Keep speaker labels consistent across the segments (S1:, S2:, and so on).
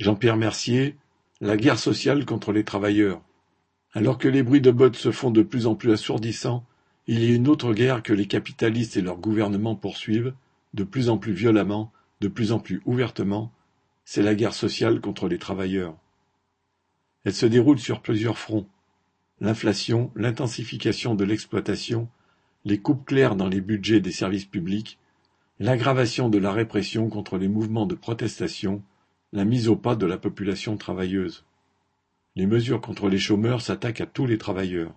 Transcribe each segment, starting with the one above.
S1: Jean-Pierre Mercier, la guerre sociale contre les travailleurs. Alors que les bruits de bottes se font de plus en plus assourdissants, il y a une autre guerre que les capitalistes et leurs gouvernements poursuivent, de plus en plus violemment, de plus en plus ouvertement, c'est la guerre sociale contre les travailleurs. Elle se déroule sur plusieurs fronts. L'inflation, l'intensification de l'exploitation, les coupes claires dans les budgets des services publics, l'aggravation de la répression contre les mouvements de protestation, la mise au pas de la population travailleuse. Les mesures contre les chômeurs s'attaquent à tous les travailleurs.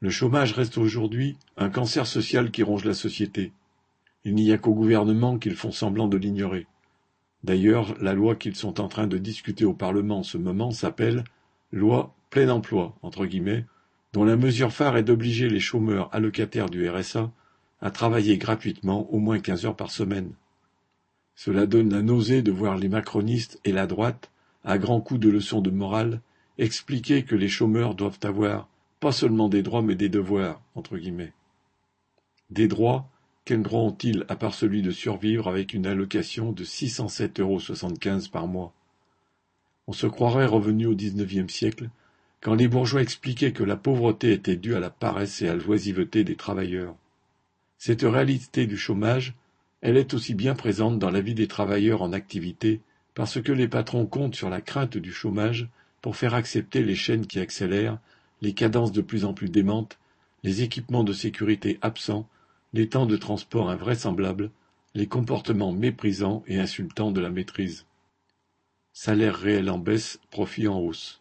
S1: Le chômage reste aujourd'hui un cancer social qui ronge la société. Il n'y a qu'au gouvernement qu'ils font semblant de l'ignorer. D'ailleurs, la loi qu'ils sont en train de discuter au Parlement en ce moment s'appelle loi plein emploi, entre guillemets, dont la mesure phare est d'obliger les chômeurs allocataires du RSA à travailler gratuitement au moins quinze heures par semaine. Cela donne la nausée de voir les macronistes et la droite, à grands coups de leçons de morale, expliquer que les chômeurs doivent avoir pas seulement des droits mais des devoirs, entre guillemets. Des droits, quels droits ont-ils à part celui de survivre avec une allocation de 607,75 euros par mois? On se croirait revenu au XIXe siècle, quand les bourgeois expliquaient que la pauvreté était due à la paresse et à l'oisiveté des travailleurs. Cette réalité du chômage elle est aussi bien présente dans la vie des travailleurs en activité parce que les patrons comptent sur la crainte du chômage pour faire accepter les chaînes qui accélèrent, les cadences de plus en plus démentes, les équipements de sécurité absents, les temps de transport invraisemblables, les comportements méprisants et insultants de la maîtrise. Salaire réel en baisse, profit en hausse.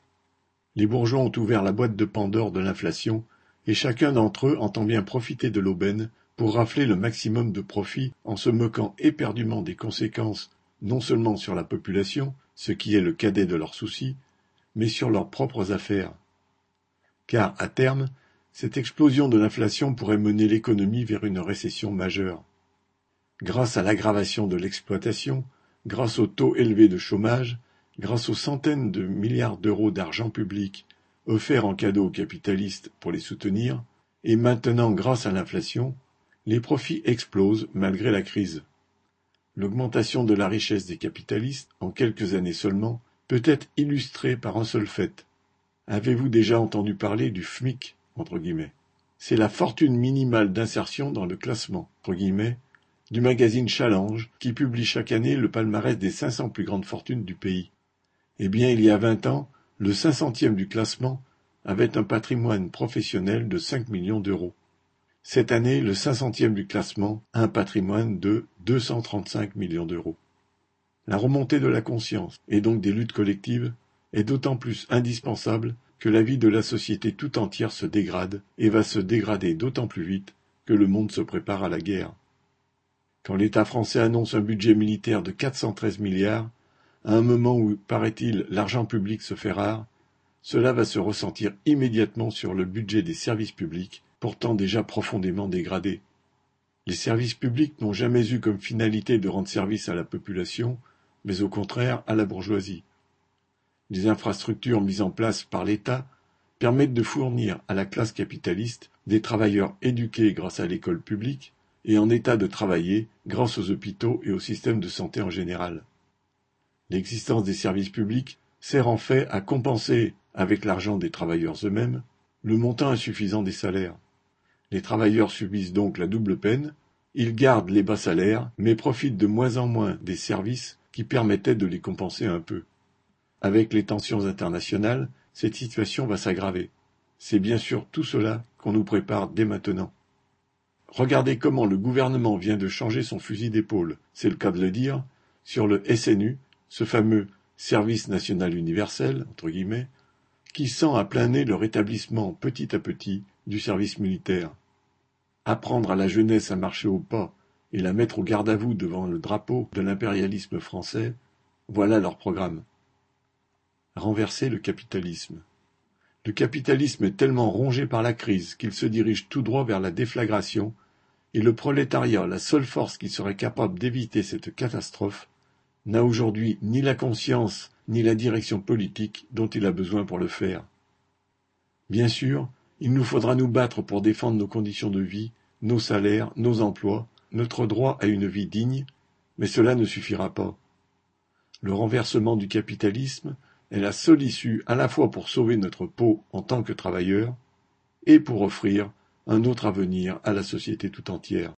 S1: Les bourgeois ont ouvert la boîte de Pandore de l'inflation, et chacun d'entre eux entend bien profiter de l'aubaine pour rafler le maximum de profit en se moquant éperdument des conséquences non seulement sur la population, ce qui est le cadet de leurs soucis, mais sur leurs propres affaires. Car, à terme, cette explosion de l'inflation pourrait mener l'économie vers une récession majeure. Grâce à l'aggravation de l'exploitation, grâce au taux élevé de chômage, grâce aux centaines de milliards d'euros d'argent public offerts en cadeau aux capitalistes pour les soutenir, et maintenant grâce à l'inflation, les profits explosent malgré la crise. L'augmentation de la richesse des capitalistes, en quelques années seulement, peut être illustrée par un seul fait. Avez-vous déjà entendu parler du FMIC C'est la fortune minimale d'insertion dans le classement entre guillemets, du magazine Challenge qui publie chaque année le palmarès des 500 plus grandes fortunes du pays. Eh bien, il y a vingt ans, le 500e du classement avait un patrimoine professionnel de 5 millions d'euros. Cette année, le cinq centième du classement a un patrimoine de 235 millions d'euros. La remontée de la conscience, et donc des luttes collectives, est d'autant plus indispensable que la vie de la société tout entière se dégrade, et va se dégrader d'autant plus vite que le monde se prépare à la guerre. Quand l'État français annonce un budget militaire de 413 milliards, à un moment où, paraît-il, l'argent public se fait rare, cela va se ressentir immédiatement sur le budget des services publics pourtant déjà profondément dégradés. Les services publics n'ont jamais eu comme finalité de rendre service à la population, mais au contraire à la bourgeoisie. Les infrastructures mises en place par l'État permettent de fournir à la classe capitaliste des travailleurs éduqués grâce à l'école publique et en état de travailler grâce aux hôpitaux et au système de santé en général. L'existence des services publics sert en fait à compenser, avec l'argent des travailleurs eux-mêmes, le montant insuffisant des salaires. Les travailleurs subissent donc la double peine, ils gardent les bas salaires, mais profitent de moins en moins des services qui permettaient de les compenser un peu. Avec les tensions internationales, cette situation va s'aggraver. C'est bien sûr tout cela qu'on nous prépare dès maintenant. Regardez comment le gouvernement vient de changer son fusil d'épaule, c'est le cas de le dire, sur le SNU, ce fameux service national universel, entre guillemets, qui sent à plein nez le rétablissement petit à petit du service militaire. Apprendre à la jeunesse à marcher au pas et la mettre au garde-à-vous devant le drapeau de l'impérialisme français, voilà leur programme. Renverser le capitalisme. Le capitalisme est tellement rongé par la crise qu'il se dirige tout droit vers la déflagration, et le prolétariat, la seule force qui serait capable d'éviter cette catastrophe, n'a aujourd'hui ni la conscience ni la direction politique dont il a besoin pour le faire. Bien sûr, il nous faudra nous battre pour défendre nos conditions de vie, nos salaires, nos emplois, notre droit à une vie digne, mais cela ne suffira pas. Le renversement du capitalisme est la seule issue à la fois pour sauver notre peau en tant que travailleurs et pour offrir un autre avenir à la société tout entière.